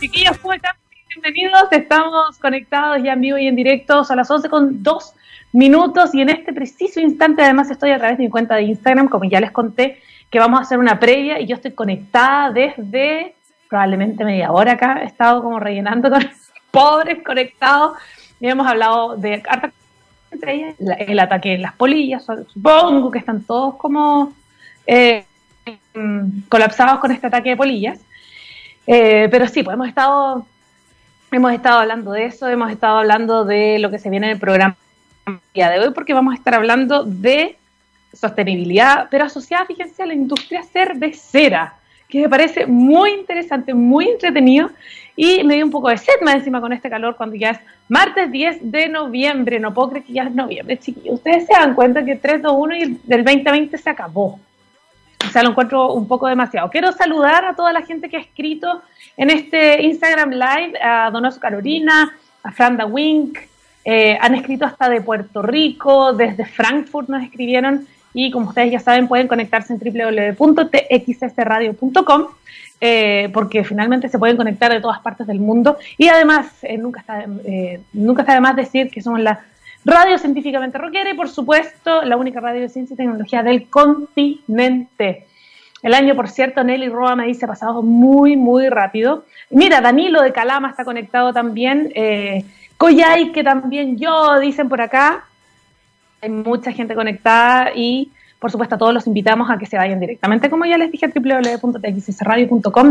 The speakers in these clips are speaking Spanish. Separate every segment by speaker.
Speaker 1: Chiquillos, ¿cómo están? Bienvenidos, estamos conectados ya en vivo y en directo a las 11 con 2 minutos y en este preciso instante además estoy a través de mi cuenta de Instagram, como ya les conté, que vamos a hacer una previa y yo estoy conectada desde probablemente media hora acá, he estado como rellenando con pobres conectados y hemos hablado de entre ellas el ataque en las polillas, supongo que están todos como eh, mm, colapsados con este ataque de polillas. Eh, pero sí, pues hemos estado, hemos estado hablando de eso, hemos estado hablando de lo que se viene en el programa día de hoy, porque vamos a estar hablando de sostenibilidad, pero asociada, fíjense, a la industria cervecera, que me parece muy interesante, muy entretenido, y me dio un poco de sed más encima con este calor cuando ya es martes 10 de noviembre, no puedo creer que ya es noviembre, chiquillos. Ustedes se dan cuenta que 3, 2, 1 y el del 2020 se acabó. O sea, lo encuentro un poco demasiado. Quiero saludar a toda la gente que ha escrito en este Instagram Live, a Donoso Carolina, a Franda Wink, eh, han escrito hasta de Puerto Rico, desde Frankfurt nos escribieron y como ustedes ya saben pueden conectarse en www.txsradio.com eh, porque finalmente se pueden conectar de todas partes del mundo y además eh, nunca, está, nunca está de más decir que somos la Radio Científicamente Rockera y, por supuesto, la única radio de ciencia y tecnología del continente. El año, por cierto, Nelly Roa me dice, ha pasado muy, muy rápido. Mira, Danilo de Calama está conectado también. Eh, Coyay, que también yo, dicen por acá. Hay mucha gente conectada y, por supuesto, a todos los invitamos a que se vayan directamente, como ya les dije, a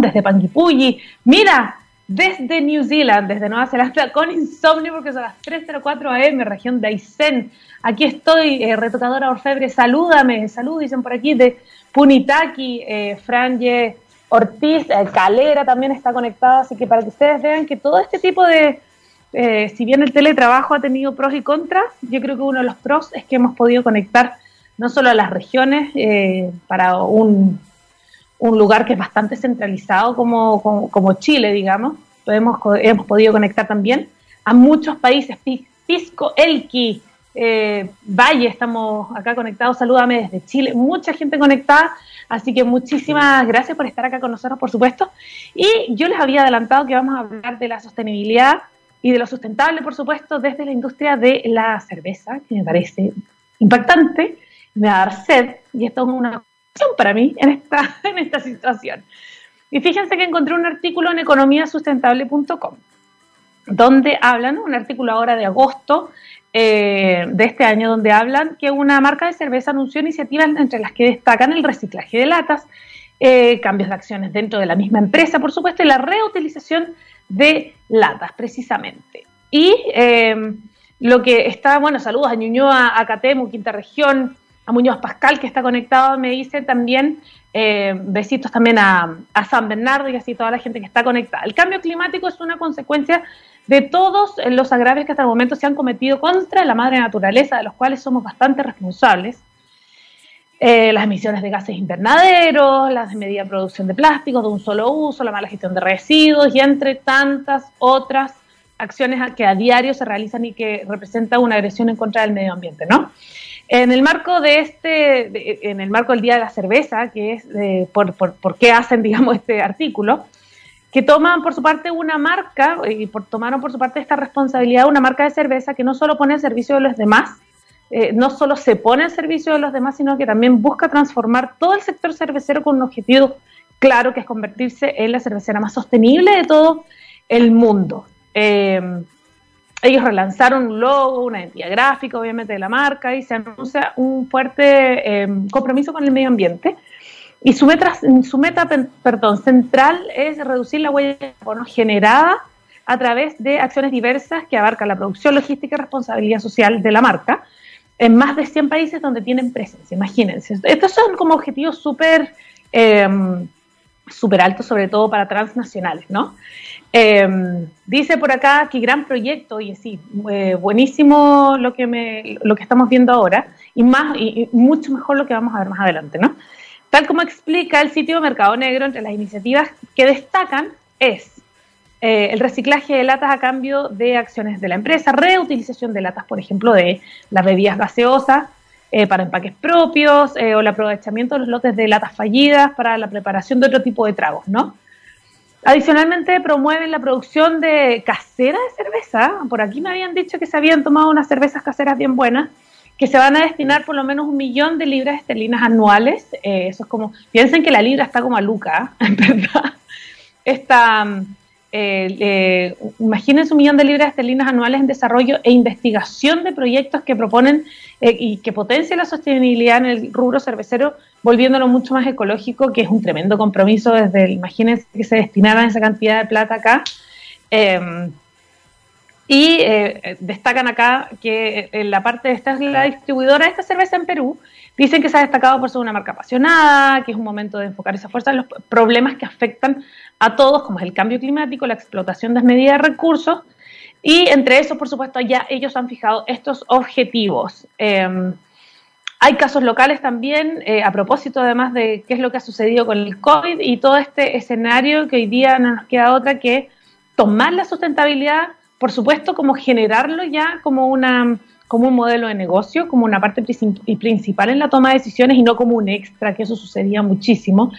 Speaker 1: desde Panguipulli. Mira, desde New Zealand, desde Nueva Zelanda, con insomnio porque son las 3.04 am, región de Aysén. Aquí estoy, eh, retocadora orfebre, salúdame, salud, dicen por aquí, de Punitaki, eh, Franje Ortiz, eh, Calera también está conectada, así que para que ustedes vean que todo este tipo de, eh, si bien el teletrabajo ha tenido pros y contras, yo creo que uno de los pros es que hemos podido conectar no solo a las regiones para un un lugar que es bastante centralizado como, como, Chile, digamos. Hemos, hemos podido conectar también a muchos países, Pisco, Elqui, eh, Valle, estamos acá conectados, salúdame desde Chile, mucha gente conectada, así que muchísimas gracias por estar acá con nosotros, por supuesto. Y yo les había adelantado que vamos a hablar de la sostenibilidad y de lo sustentable, por supuesto, desde la industria de la cerveza, que me parece impactante, me va a dar sed, y esto es una para mí en esta, en esta situación. Y fíjense que encontré un artículo en economiasustentable.com donde hablan, un artículo ahora de agosto eh, de este año, donde hablan que una marca de cerveza anunció iniciativas entre las que destacan el reciclaje de latas, eh, cambios de acciones dentro de la misma empresa, por supuesto, y la reutilización de latas, precisamente. Y eh, lo que está, bueno, saludos a Ñuñoa, a Catemu, Quinta Región, a Muñoz Pascal, que está conectado, me dice también, eh, besitos también a, San Bernardo y así toda la gente que está conectada. El cambio climático es una consecuencia de todos los agravios que hasta el momento se han cometido contra la madre naturaleza, de los cuales somos bastante responsables. Eh, las emisiones de gases invernaderos, la medida producción de plásticos de un solo uso, la mala gestión de residuos y entre tantas otras acciones que a diario se realizan y que representan una agresión en contra del medio ambiente, ¿no? En el marco de este, en el marco del Día de la Cerveza, que es por, por, qué hacen, digamos, este artículo, que toman por su parte una marca, y por, tomaron por su parte esta responsabilidad, una marca de cerveza que no solo pone al servicio de los demás, eh, no solo se pone al servicio de los demás, sino que también busca transformar todo el sector cervecero con un objetivo claro, que es convertirse en la cervecera más sostenible de todo el mundo. Eh, ellos relanzaron un logo, una identidad gráfica, obviamente, de la marca y se anuncia un fuerte em, compromiso con el medio ambiente. Y su meta, su meta central es reducir la huella de carbono generada a través de acciones diversas que abarcan la producción, logística y responsabilidad social de la marca en más de 100 países donde tienen presencia. Imagínense. Estos son como objetivos súper eh, súper altos, sobre todo para transnacionales, ¿no? Em, dice por acá que gran proyecto, y sí, eh, buenísimo lo que, me, lo que estamos viendo ahora, y, más, y, mucho mejor lo que vamos a ver más adelante, ¿no? Tal como explica el sitio Mercado Negro, entre las iniciativas que destacan es eh, el reciclaje de latas a cambio de acciones de la empresa, reutilización de latas, por ejemplo, de las bebidas gaseosas, eh, para empaques propios o el aprovechamiento de los lotes de latas fallidas para la preparación de otro tipo de tragos, ¿no? Adicionalmente promueven la producción de casera de cerveza. Por aquí me habían dicho que se habían tomado unas cervezas caseras bien buenas, que se van a destinar por lo menos un millón de libras esterlinas anuales. Eh, eso es como, piensen que la libra está como a Luca, verdad. Esta, eh, imagínense un millón de libras esterlinas anuales en desarrollo e investigación de proyectos que proponen eh, y que potencian la sostenibilidad en el rubro cervecero, volviéndolo mucho más ecológico, que es un tremendo compromiso desde, imagínense que se destinaran esa cantidad de plata acá. Em, y eh, destacan acá que en la parte de esta es la distribuidora de esta cerveza en Perú, dicen que se ha destacado por ser una marca apasionada, que es un momento de enfocar esa fuerza en los problemas que afectan a todos, como es el cambio climático, la explotación desmedida de recursos, y entre esos, por supuesto, ya ellos han fijado estos objetivos. Em, hay casos locales también, eh, a propósito además de qué es lo que ha sucedido con el COVID y todo este escenario que hoy día no nos queda otra que tomar la sustentabilidad, por supuesto, como generarlo ya como una como un modelo de negocio, como una parte principal en la toma de decisiones y no como un extra, que eso sucedía muchísimo.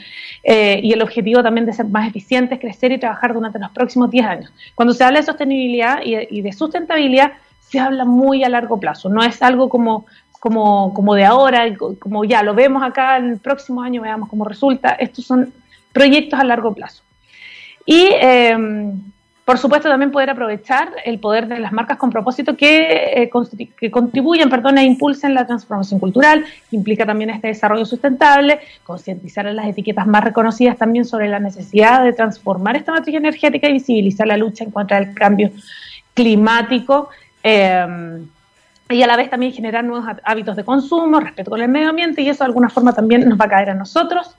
Speaker 1: Eh, y el objetivo también de ser más eficientes, crecer y trabajar durante los próximos 10 años. Cuando se habla de sostenibilidad y de, sustentabilidad, se habla muy a largo plazo, no es algo como, como, como de ahora, como ya lo vemos acá en el próximo año, veamos cómo resulta. Estos son proyectos a largo plazo. Y eh, por supuesto, también poder aprovechar el poder de las marcas con propósito que, eh, contribuyen perdón, e impulsen la transformación cultural, que implica también este desarrollo sustentable, concientizar a las etiquetas más reconocidas también sobre la necesidad de transformar esta matriz energética y visibilizar la lucha en contra del cambio climático. Eh, y a la vez también generar nuevos hábitos de consumo, respeto con el medio ambiente, y eso de alguna forma también nos va a caer a nosotros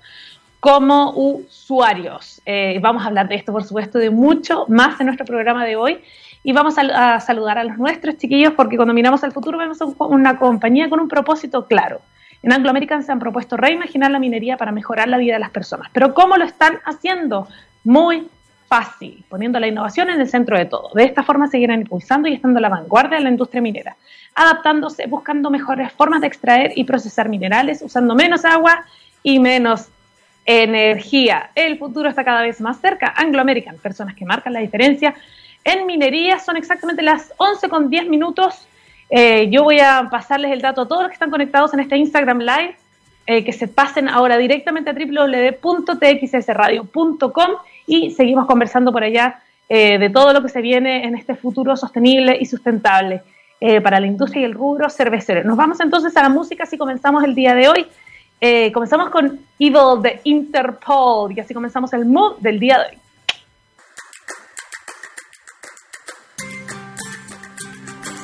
Speaker 1: como usuarios. Eh, vamos a hablar de esto, por supuesto, de mucho más en nuestro programa de hoy. Y vamos a, saludar a los nuestros chiquillos porque cuando miramos al futuro vemos una compañía con un propósito claro. En Anglo American se han propuesto reimaginar la minería para mejorar la vida de las personas. Pero ¿cómo lo están haciendo? Muy fácil, poniendo la innovación en el centro de todo. De esta forma seguirán impulsando y estando a la vanguardia de la industria minera, adaptándose, buscando mejores formas de extraer y procesar minerales, usando menos agua y menos energía. El futuro está cada vez más cerca. Anglo American, personas que marcan la diferencia. En minería son exactamente las 11 con 10 minutos. Eh, yo voy a pasarles el dato a todos los que están conectados en este Instagram Live, eh, que se pasen ahora directamente a www.txsradio.com y seguimos conversando por allá eh, de todo lo que se viene en este futuro sostenible y sustentable para la industria y el rubro cervecero. Nos vamos entonces a la música si comenzamos el día de hoy. Eh, comenzamos con Evil de Interpol y así comenzamos el mood del día de hoy.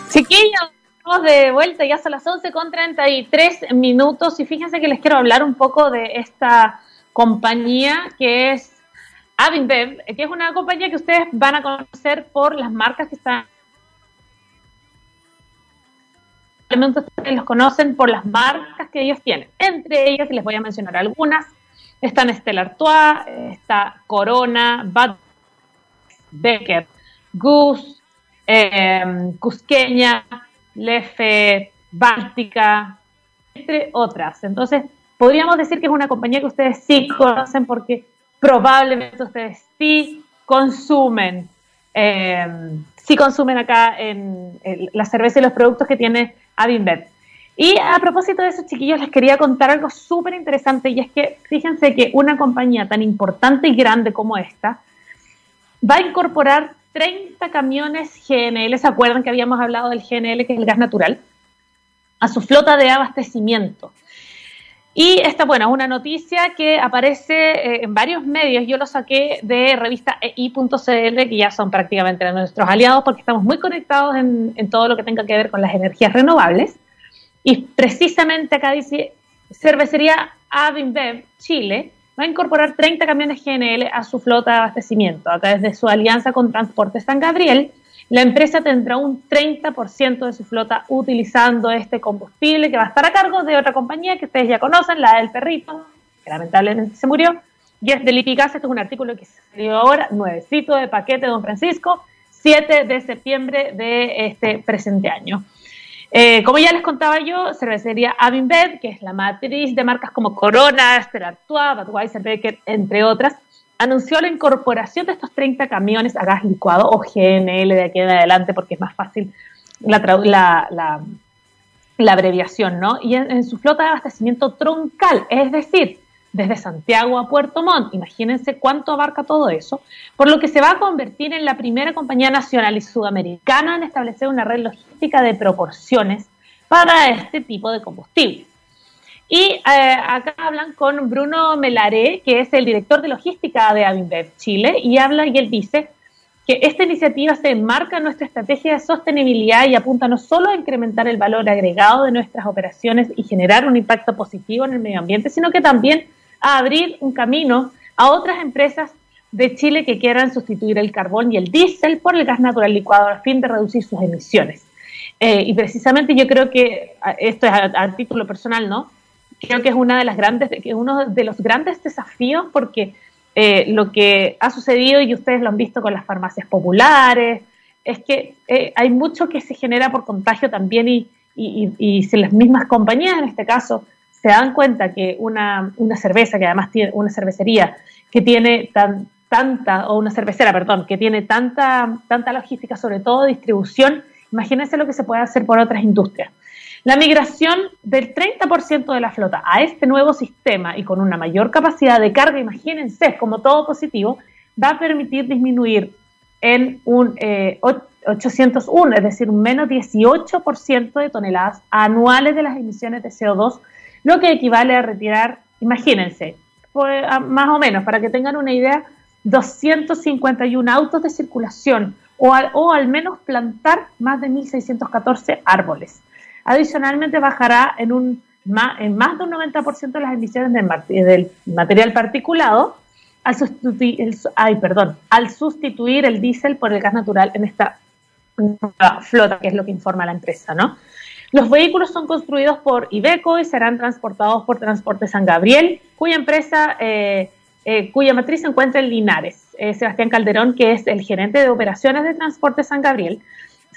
Speaker 1: Chiquillos, estamos de vuelta, ya son las 11 con 33 minutos y fíjense que les quiero hablar un poco de esta compañía que es Avinbev, que es una compañía que ustedes van a conocer por las marcas que están ustedes los conocen por las marcas que ellos tienen. Entre ellas, les voy a mencionar algunas, están Stella Artois, está Corona, Bad Becker, Goose, eh, Cusqueña, Lefe, Báltica, entre otras. Entonces, podríamos decir que es una compañía que ustedes sí conocen porque probablemente ustedes sí consumen, eh, sí consumen acá en, la cerveza y los productos que tiene Avinbet. Y a propósito de eso, chiquillos, les quería contar algo súper interesante y es que fíjense que una compañía tan importante y grande como esta va a incorporar 30 camiones GNL, ¿se acuerdan que habíamos hablado del GNL, que es el gas natural? A su flota de abastecimiento. Y esta, bueno, una noticia que aparece eh, en varios medios. Yo lo saqué de revista ei.cl, que ya son prácticamente nuestros aliados porque estamos muy conectados en, en, todo lo que tenga que ver con las energías renovables. Y precisamente acá dice, cervecería Avinbev Chile va a incorporar 30 camiones GNL a su flota de abastecimiento a través de su alianza con Transporte San Gabriel la empresa tendrá un 30% de su flota utilizando este combustible que va a estar a cargo de otra compañía que ustedes ya conocen, la del perrito, que lamentablemente se murió, y es de Lipigas, este es un artículo que salió ahora, nuevecito de paquete, don Francisco, 7 de septiembre de este presente año. Eh, como ya les contaba yo, cervecería Avinbed, que es la matriz de marcas como Corona, Stella Artois, Budweiser, Becker, entre otras, anunció la incorporación de estos 30 camiones a gas licuado o GNL de aquí en adelante porque es más fácil la, la, la, abreviación, ¿no? Y en, su flota de abastecimiento troncal, es decir, desde Santiago a Puerto Montt, imagínense cuánto abarca todo eso, por lo que se va a convertir en la primera compañía nacional y sudamericana en establecer una red logística de proporciones para este tipo de combustible. Y eh, acá hablan con Bruno Melaré, que es el director de logística de Avinbev Chile, y habla y él dice que esta iniciativa se enmarca en nuestra estrategia de sostenibilidad y apunta no solo a incrementar el valor agregado de nuestras operaciones y generar un impacto positivo en el medio ambiente, sino que también a abrir un camino a otras empresas de Chile que quieran sustituir el carbón y el diésel por el gas natural licuado a fin de reducir sus emisiones. Eh, y precisamente yo creo que, esto es a título personal, ¿no? Creo que es una de las grandes, uno de los grandes desafíos porque eh, lo que ha sucedido y ustedes lo han visto con las farmacias populares es que eh, hay mucho que se genera por contagio también y, y, si las mismas compañías en este caso se dan cuenta que una, una cerveza que además tiene una cervecería que tiene tan, tanta o una cervecera perdón que tiene tanta tanta logística sobre todo distribución imagínense lo que se puede hacer por otras industrias la migración del 30% de la flota a este nuevo sistema y con una mayor capacidad de carga, imagínense, como todo positivo, va a permitir disminuir en un 801, eh, es decir, un menos 18% de toneladas anuales de las emisiones de CO2, lo que equivale a retirar, imagínense, pues, más o menos, para que tengan una idea, 251 autos de circulación o o al menos plantar más de 1.614 árboles. Adicionalmente, bajará en, un, en más de un 90% las emisiones del, material particulado al sustituir, el, ay, perdón, al sustituir el diésel por el gas natural en esta flota, que es lo que informa la empresa, ¿no? Los vehículos son construidos por Ibeco y serán transportados por Transporte San Gabriel, cuya empresa, eh, eh, cuya matriz se encuentra en Linares. Eh, Sebastián Calderón, que es el gerente de operaciones de Transporte San Gabriel,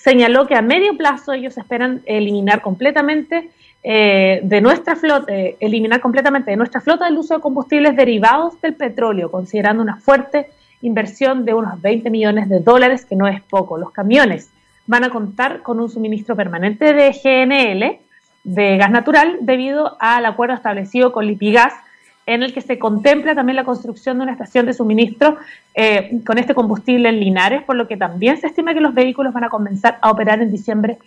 Speaker 1: señaló que a medio plazo ellos esperan eliminar completamente eh, de nuestra flota, eh, eliminar completamente de nuestra flota el uso de combustibles derivados del petróleo, considerando una fuerte inversión de unos 20 millones de dólares, que no es poco. Los camiones van a contar con un suministro permanente de GNL, de gas natural, debido al acuerdo establecido con Lipigas en el que se contempla también la construcción de una estación de suministro eh, con este combustible en Linares, por lo que también se estima que los vehículos van a comenzar a operar en diciembre,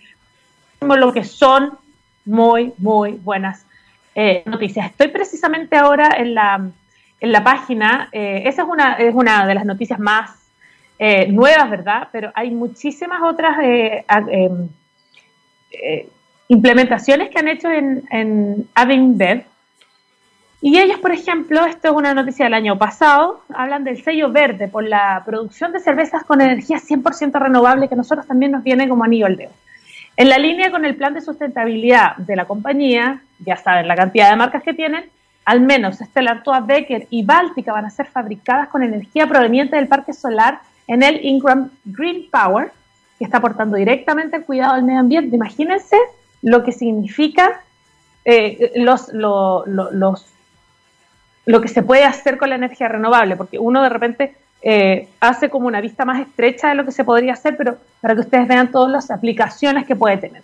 Speaker 1: lo que son muy, muy buenas eh, noticias. Estoy precisamente ahora en la, en la página, eh, esa es una, es una de las noticias más nuevas, ¿verdad? Pero hay muchísimas otras em, implementaciones que han hecho en, en y ellos, por ejemplo, esto es una noticia del año pasado, hablan del sello verde por la producción de cervezas con energía 100% renovable que a nosotros también nos viene como anillo al dedo. En la línea con el plan de sustentabilidad de la compañía, ya saben la cantidad de marcas que tienen, al menos Stella Artois, Becker y Báltica van a ser fabricadas con energía proveniente del parque solar en el Ingram Green Power, que está aportando directamente al cuidado del medio ambiente. Imagínense lo que significa eh, los, los lo que se puede hacer con la energía renovable, porque uno de repente eh, hace como una vista más estrecha de lo que se podría hacer, pero para que ustedes vean todas las aplicaciones que puede tener.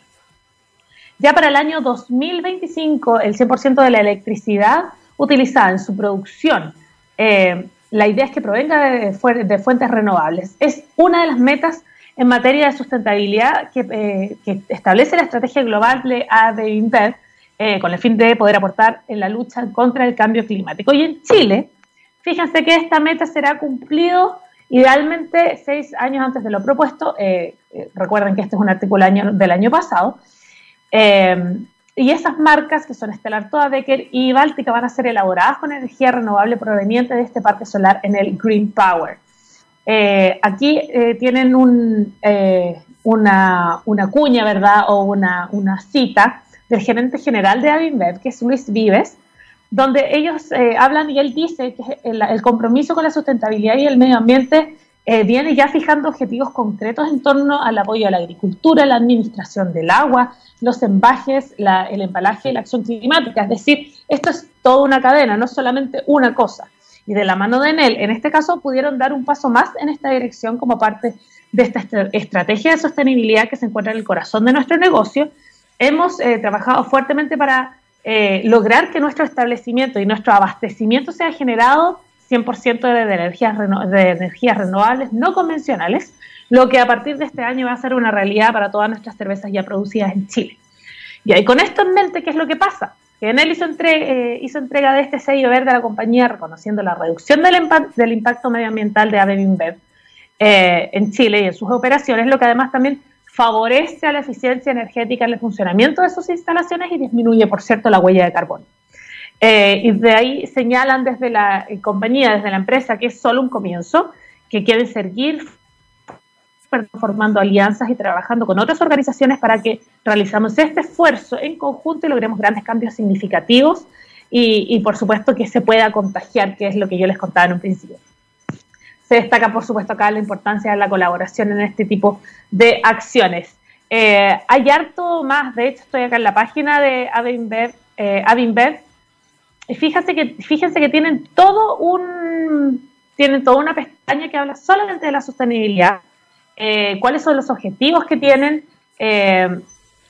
Speaker 1: Ya para el año 2025, el 100% de la electricidad utilizada en su producción, eh, la idea es que provenga de, fuentes renovables. Es una de las metas en materia de sustentabilidad que, eh, establece la estrategia global de ADINVER, eh, con el fin de poder aportar en la lucha contra el cambio climático. Y en Chile, fíjense que esta meta será cumplido idealmente seis años antes de lo propuesto. Eh, eh, recuerden que este es un artículo del año pasado. y esas marcas, que son Stellar Toa Becker y Báltica, van a ser elaboradas con energía renovable proveniente de este parque solar en el Green Power. aquí tienen un, una, una, cuña, ¿verdad? O una, una cita del gerente general de Avinbev, que es Luis Vives, donde ellos eh, hablan y él dice que el, compromiso con la sustentabilidad y el medio ambiente eh, viene ya fijando objetivos concretos en torno al apoyo a la agricultura, la administración del agua, los embajes, el embalaje y la acción climática. Es decir, esto es toda una cadena, no solamente una cosa. y de la mano de Enel, en este caso pudieron dar un paso más en esta dirección como parte de esta estrategia de sostenibilidad que se encuentra en el corazón de nuestro negocio. Hemos eh, trabajado fuertemente para eh, lograr que nuestro establecimiento y nuestro abastecimiento sea generado 100% de, de, energías de energías renovables no convencionales, lo que a partir de este año va a ser una realidad para todas nuestras cervezas ya producidas en Chile. Y con esto en mente, ¿qué es lo que pasa? Que Enel hizo, eh, hizo entrega de este sello verde a la compañía reconociendo la reducción del, del impacto medioambiental de ABE eh, en Chile y en sus operaciones, lo que además también favorece a la eficiencia energética en el funcionamiento de sus instalaciones y disminuye, por cierto, la huella de carbono. Eh, y de ahí señalan desde la eh, compañía, desde la empresa, que es solo un comienzo, que quieren seguir formando alianzas y trabajando con otras organizaciones para que realizamos este esfuerzo en conjunto y logremos grandes cambios significativos y, por supuesto que se pueda contagiar, que es lo que yo les contaba en un principio. Se destaca por supuesto acá la importancia de la colaboración en este tipo de acciones. Eh, hay harto más, de hecho estoy acá en la página de Avinbev, eh, y fíjense que, fíjense que tienen todo un tienen toda una pestaña que habla solamente de la sostenibilidad eh, cuáles son los objetivos que tienen. Eh,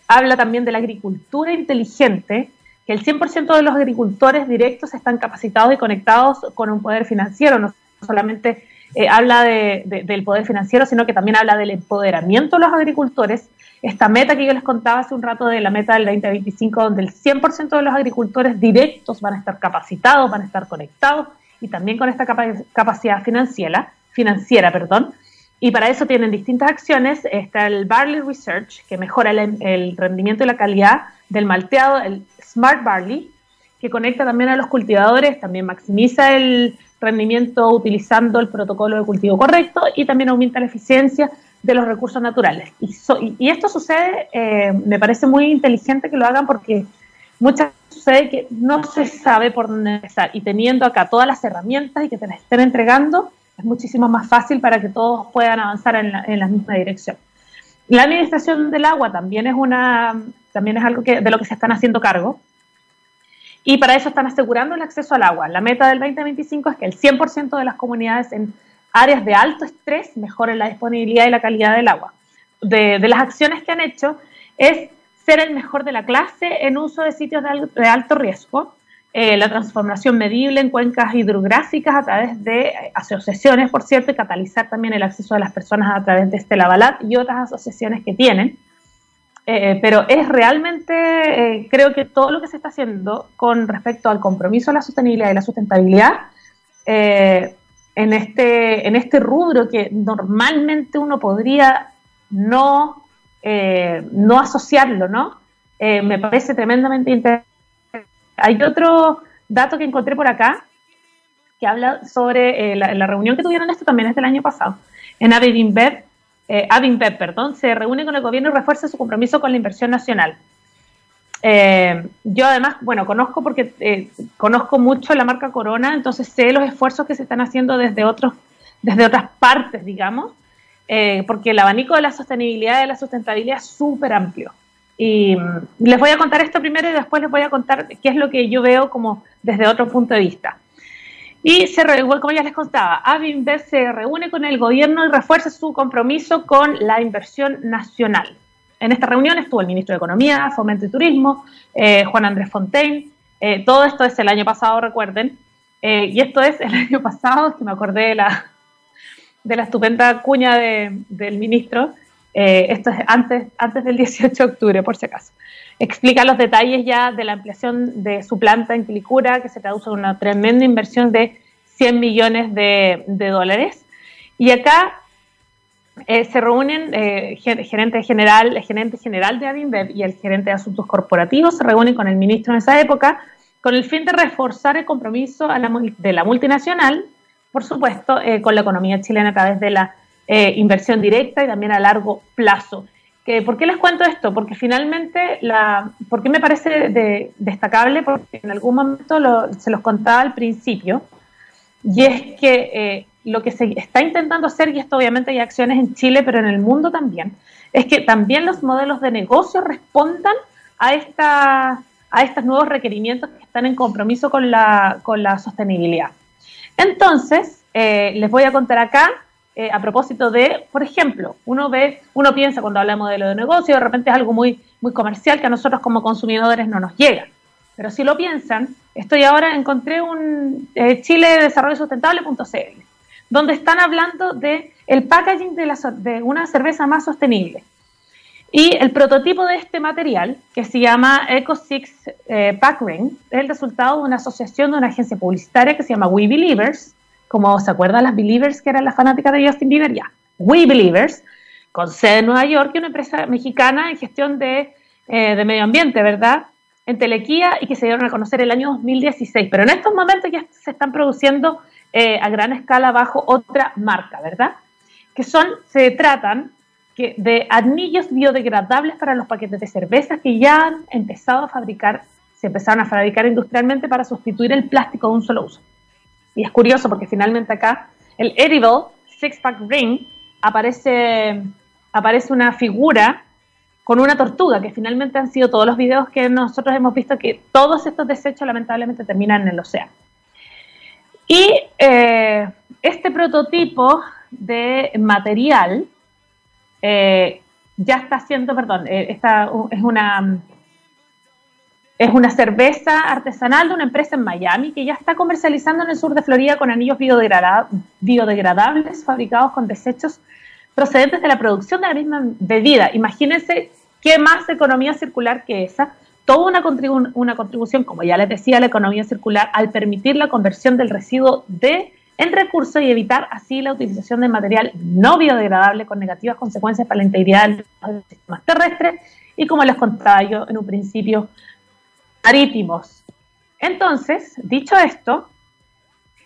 Speaker 1: habla también de la agricultura inteligente, que el 100% de los agricultores directos están capacitados y conectados con un poder financiero. No solamente eh, habla del poder financiero, sino que también habla del empoderamiento de los agricultores. Esta meta que yo les contaba hace un rato de la meta del 2025, donde el 100% de los agricultores directos van a estar capacitados, van a estar conectados y también con esta capacidad financiera, financiera perdón, y para eso tienen distintas acciones. Está el Barley Research, que mejora el, rendimiento y la calidad del malteado, el Smart Barley, que conecta también a los cultivadores, también maximiza el rendimiento utilizando el protocolo de cultivo correcto y también aumenta la eficiencia de los recursos naturales. Y, esto sucede, eh, me parece muy inteligente que lo hagan porque muchas veces sucede que no se sabe por dónde empezar y teniendo acá todas las herramientas y que te las estén entregando, es muchísimo más fácil para que todos puedan avanzar en la, misma dirección. La administración del agua también es, una, también es algo que, de lo que se están haciendo cargo. Y para eso están asegurando el acceso al agua. La meta del 2025 es que el 100% de las comunidades en áreas de alto estrés mejoren la disponibilidad y la calidad del agua. De, las acciones que han hecho es ser el mejor de la clase en uso de sitios de alto riesgo, eh, la transformación medible en cuencas hidrográficas a través de asociaciones, por cierto, y catalizar también el acceso de las personas a través de este Lavalat y otras asociaciones que tienen. Eh, pero es realmente, eh, creo que todo lo que se está haciendo con respecto al compromiso de la sostenibilidad y la sustentabilidad en, este, en este rubro que normalmente uno podría no, no asociarlo, ¿no? me parece tremendamente interesante hay otro dato que encontré por acá que habla sobre eh, la, reunión que tuvieron, esto también es del año pasado, en Avinbeb, eh, perdón, se reúne con el gobierno y refuerza su compromiso con la inversión nacional. Eh, yo además, bueno, conozco porque eh, conozco mucho la marca Corona, entonces sé los esfuerzos que se están haciendo desde, otros, desde otras partes, digamos, porque el abanico de la sostenibilidad y de la sustentabilidad es súper amplio. Y mm, les voy a contar esto primero y después les voy a contar qué es lo que yo veo como desde otro punto de vista. Y se como ya les contaba, Avinver se reúne con el gobierno y refuerza su compromiso con la inversión nacional. En esta reunión estuvo el ministro de Economía, Fomento y Turismo, eh, Juan Andrés Fontaine. Eh, todo esto es el año pasado, recuerden. Eh, y esto es el año pasado, que me acordé de la, de la estupenda cuña del ministro, eh, esto es antes, del 18 de octubre, por si acaso. Explica los detalles ya de la ampliación de su planta en Quilicura, que se traduce en una tremenda inversión de 100 millones de, dólares. Y acá eh, se reúnen eh, gerente general, el gerente general de Adinbev y el gerente de asuntos corporativos, se reúnen con el ministro en esa época con el fin de reforzar el compromiso de la multinacional, por supuesto, con la economía chilena a través de la eh, inversión directa y también a largo plazo. ¿Por qué les cuento esto? Porque finalmente, la, ¿por qué me parece destacable? Porque en algún momento se los contaba al principio, y es que eh, lo que se está intentando hacer, y esto obviamente hay acciones en Chile, pero en el mundo también, es que también los modelos de negocio respondan a, esta, a estos nuevos requerimientos que están en compromiso con la, con la sostenibilidad. Entonces, eh, les voy a contar acá, eh, a propósito de, por ejemplo, uno ve, uno piensa cuando habla de modelo de negocio, de repente es algo muy, muy comercial que a nosotros como consumidores no nos llega. Pero si lo piensan, estoy ahora, encontré un eh, Chile Desarrollo Sustentable.cl, donde están hablando de el packaging de, una cerveza más sostenible. Y el prototipo de este material, que se llama Eco Six eh, Pack Ring, es el resultado de una asociación de una agencia publicitaria que se llama We Believers, como se acuerdan las Believers que eran las fanáticas de Justin Bieber, ya. We Believers, con sede en Nueva York, y una empresa mexicana en gestión de, eh, de medio ambiente, ¿verdad? En Telequía y que se dieron a conocer el año 2016. Pero en estos momentos ya se están produciendo eh, a gran escala bajo otra marca, ¿verdad? Que son, se tratan de anillos biodegradables para los paquetes de cerveza que ya han empezado a fabricar, se empezaron a fabricar industrialmente para sustituir el plástico de un solo uso. Y es curioso porque finalmente acá el Edible Six Pack Ring aparece, aparece una figura con una tortuga, que finalmente han sido todos los videos que nosotros hemos visto que todos estos desechos lamentablemente terminan en el océano. Y eh, este prototipo de material eh, ya está haciendo, perdón, eh, esta es una es una cerveza artesanal de una empresa en Miami que ya está comercializando en el sur de Florida con anillos biodegradables fabricados con desechos procedentes de la producción de la misma bebida. Imagínense qué más economía circular que esa. Toda una, una contribución, como ya les decía, a la economía circular al permitir la conversión del residuo de en recursos y evitar así la utilización de material no biodegradable con negativas consecuencias para la integridad de los sistemas terrestres y como les contaba yo en un principio, marítimos. Entonces, dicho esto,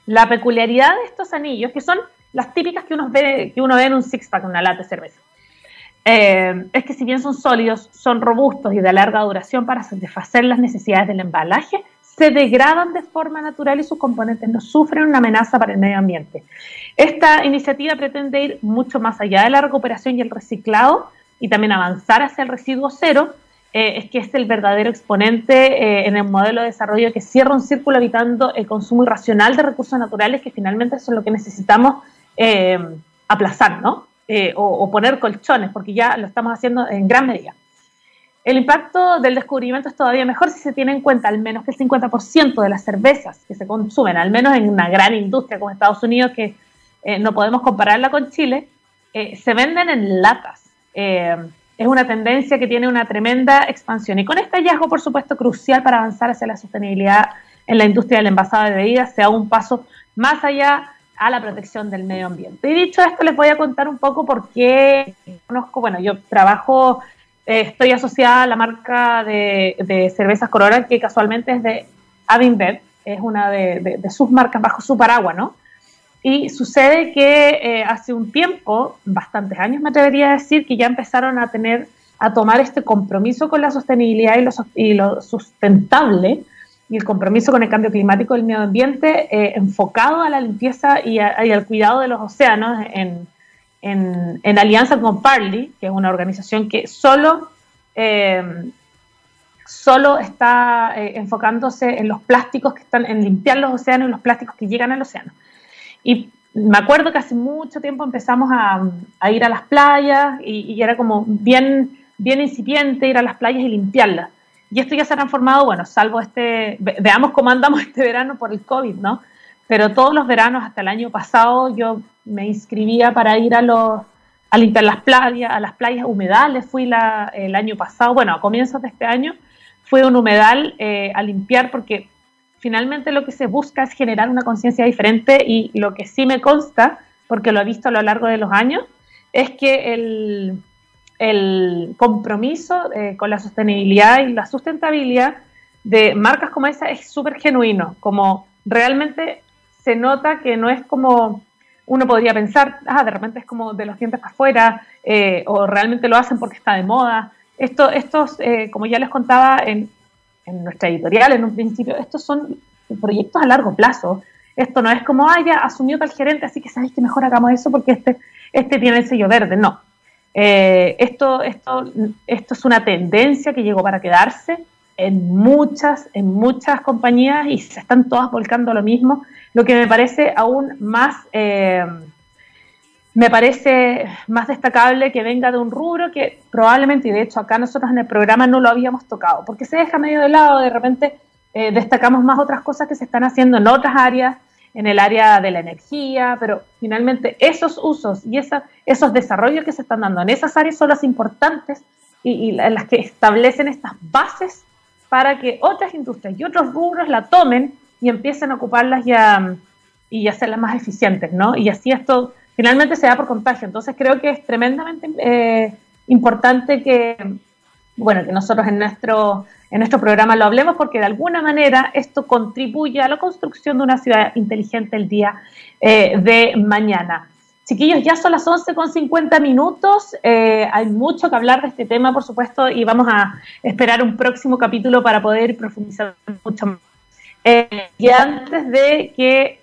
Speaker 1: la peculiaridad de estos anillos, que son las típicas que uno ve, que uno ve en un six-pack, una lata de cerveza, eh, es que si bien son sólidos, son robustos y de larga duración para satisfacer las necesidades del embalaje, se degradan de forma natural y sus componentes no sufren una amenaza para el medio ambiente. Esta iniciativa pretende ir mucho más allá de la recuperación y el reciclado y también avanzar hacia el residuo cero, eh, es que es el verdadero exponente eh, en el modelo de desarrollo que cierra un círculo evitando el consumo irracional de recursos naturales que finalmente son lo que necesitamos eh, aplazar, ¿no? O, o poner colchones, porque ya lo estamos haciendo en gran medida. El impacto del descubrimiento es todavía mejor si se tiene en cuenta al menos que el 50% de las cervezas que se consumen, al menos en una gran industria como Estados Unidos, que eh, no podemos compararla con Chile, eh, se venden en latas. Es una tendencia que tiene una tremenda expansión. Y con este hallazgo, por supuesto, crucial para avanzar hacia la sostenibilidad en la industria del envasado de bebidas, sea un paso más allá a la protección del medio ambiente. Y dicho esto, les voy a contar un poco por qué conozco, bueno, yo trabajo eh, estoy asociada a la marca de, cervezas Corona, que casualmente es de Avinbev, es una de, sus marcas bajo su paraguas, ¿no? Y sucede que eh, hace un tiempo, bastantes años me atrevería a decir, que ya empezaron a tener, a tomar este compromiso con la sostenibilidad y lo, sustentable y el compromiso con el cambio climático del medio ambiente eh, enfocado a la limpieza y, y, al cuidado de los océanos en, alianza con Parley, que es una organización que solo, eh, solo está enfocándose en los plásticos que están, en limpiar los océanos y los plásticos que llegan al océano. Y me acuerdo que hace mucho tiempo empezamos a, ir a las playas y, era como bien, bien incipiente ir a las playas y limpiarlas. Y esto ya se ha transformado, bueno, salvo este, veamos cómo andamos este verano por el COVID, ¿no? Pero todos los veranos hasta el año pasado yo me inscribía para ir a los a limpiar las playas, a las playas humedales, fui la, el año pasado, bueno, a comienzos de este año, fui a un humedal eh, a limpiar porque finalmente lo que se busca es generar una conciencia diferente y lo que sí me consta, porque lo he visto a lo largo de los años, es que el, el compromiso eh, con la sostenibilidad y la sustentabilidad de marcas como esa es súper genuino, como realmente se nota que no es como uno podría pensar, ah, de repente es como de los dientes para afuera, eh, o realmente lo hacen porque está de moda. Esto, estos, eh, como ya les contaba en, en, nuestra editorial en un principio, estos son proyectos a largo plazo. Esto no es como, ah, ya asumió tal gerente, así que sabéis que mejor hagamos eso porque este, este tiene el sello verde. No. Eh, esto, esto, esto es una tendencia que llegó para quedarse en muchas, en muchas compañías y se están todas volcando a lo mismo lo que me parece aún más, eh, me parece más destacable que venga de un rubro que probablemente, y de hecho acá nosotros en el programa no lo habíamos tocado, porque se deja medio de lado, de repente eh, destacamos más otras cosas que se están haciendo en otras áreas, en el área de la energía, pero finalmente esos usos y esos desarrollos que se están dando en esas áreas son las importantes y, las que establecen estas bases para que otras industrias y otros rubros la tomen y empiecen a ocuparlas y a, y hacerlas más eficientes, ¿no? Y así esto finalmente se da por contagio. Entonces creo que es tremendamente eh, importante que, bueno, que nosotros en nuestro en nuestro programa lo hablemos porque de alguna manera esto contribuye a la construcción de una ciudad inteligente el día eh, de mañana. Chiquillos, ya son las 11 con 50 minutos. Eh, hay mucho que hablar de este tema, por supuesto, y vamos a esperar un próximo capítulo para poder profundizar mucho más. Eh, y antes de que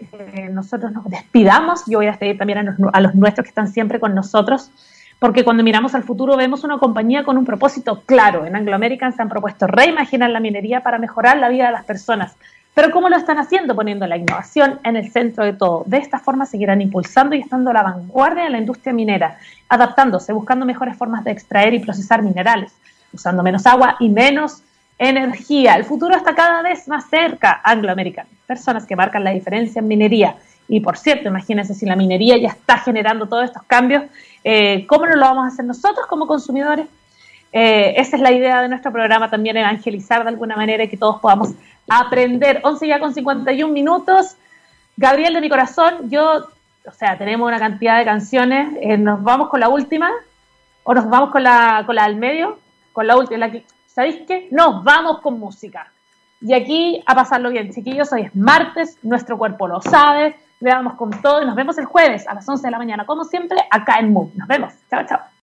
Speaker 1: nosotros nos despidamos, yo voy a despedir también a a los nuestros que están siempre con nosotros porque cuando miramos al futuro vemos una compañía con un propósito claro. En Anglo American se han propuesto reimaginar la minería para mejorar la vida de las personas. Pero ¿cómo lo están haciendo? Poniendo la innovación en el centro de todo. De esta forma seguirán impulsando y estando a la vanguardia de la industria minera, adaptándose, buscando mejores formas de extraer y procesar minerales, usando menos agua y menos energía. El futuro está cada vez más cerca, Anglo American. Personas que marcan la diferencia en minería y por cierto, imagínense si la minería ya está generando todos estos cambios, eh, ¿cómo no lo vamos a hacer nosotros como consumidores? Eh, esa es la idea de nuestro programa también, evangelizar de alguna manera y que todos podamos aprender. 11 ya con 51 minutos. Gabriel de mi corazón, yo, o sea, tenemos una cantidad de canciones. Eh, ¿Nos vamos con la última? ¿O nos vamos con la, con la del medio? Con la última. ¿Sabéis qué? Nos vamos con música. Y aquí a pasarlo bien, chiquillos. Hoy es martes, nuestro cuerpo lo sabe le con todo y nos vemos el jueves a las 11 de la mañana, como siempre, acá en Mood. Nos vemos. Chao, chao.